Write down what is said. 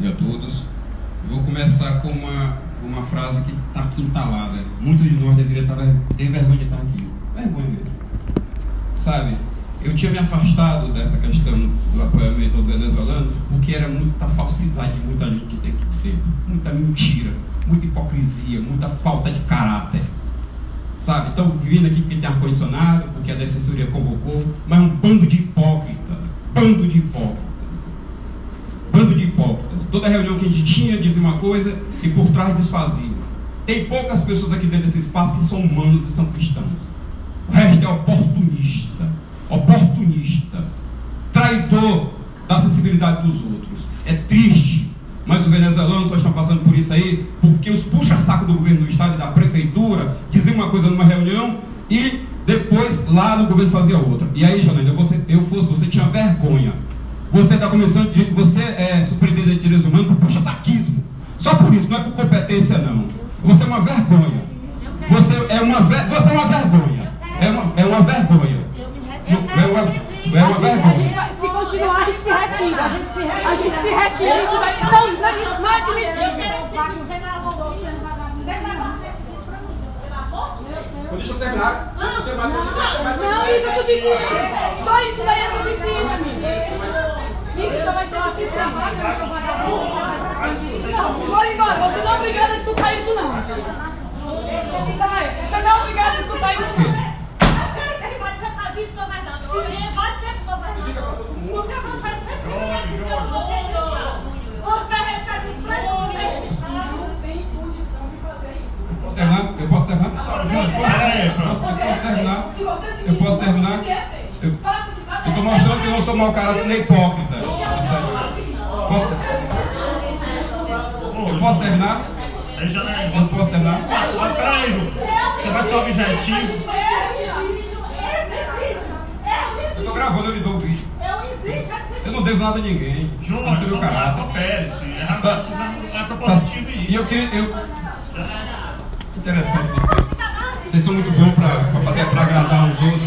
e a todos. Vou começar com uma, uma frase que está aqui entalada. Muitos de nós deveriam estar ter vergonha de estar aqui. Vergonha mesmo. Sabe, eu tinha me afastado dessa questão do apoiamento aos venezuelanos porque era muita falsidade, muita gente que tem que ter, muita mentira, muita hipocrisia, muita falta de caráter. Sabe, estão vindo aqui porque tem ar-condicionado, porque a defensoria convocou, mas um bando de hipócritas, bando de hipócritas. Toda reunião que a gente tinha dizia uma coisa e por trás desfazia. Tem poucas pessoas aqui dentro desse espaço que são humanos e são cristãos. O resto é oportunista oportunista, traidor da sensibilidade dos outros. É triste, mas os venezuelanos só estão passando por isso aí porque os puxa-saco do governo do estado e da prefeitura diziam uma coisa numa reunião e depois lá no governo fazia outra. E aí, Janaína, você, eu fosse, você tinha vergonha. Você está começando, você é surpreendente de direitos humanos Só por isso, não é por competência, não. Você é uma vergonha. Você é uma, você é uma vergonha. É uma, é uma vergonha. É uma, é uma vergonha. Se continuar, a gente se retira. A gente se, retira. Isso, vai, não, não, isso não é admissível. Deixa eu terminar. Não, isso é suficiente. Só isso daí é suficiente, amigo. Isso já vai ser suficiente. Embora. Você não é obrigado a escutar isso, não. Sai. Você não é obrigado a escutar isso, não porque você sempre é seu governo. Você recebe os preços Não tem condição de fazer isso. Posso terminar? Eu posso terminar? Eu posso terminar? Eu posso terminar? Eu estou mostrando que eu não sou mau caráter nem hipócrita. Posso? Eu posso terminar? Eu posso terminar? Peraí, você vai ser objetivo. Eu tô gravando, eu lhe dou o vídeo. Eu não devo nada a ninguém. Júnior, não sei meu caráter. É tá. é propositivo E eu queria. Eu... Interessante vocês. Vocês são muito bons pra, pra fazer pra agradar os outros,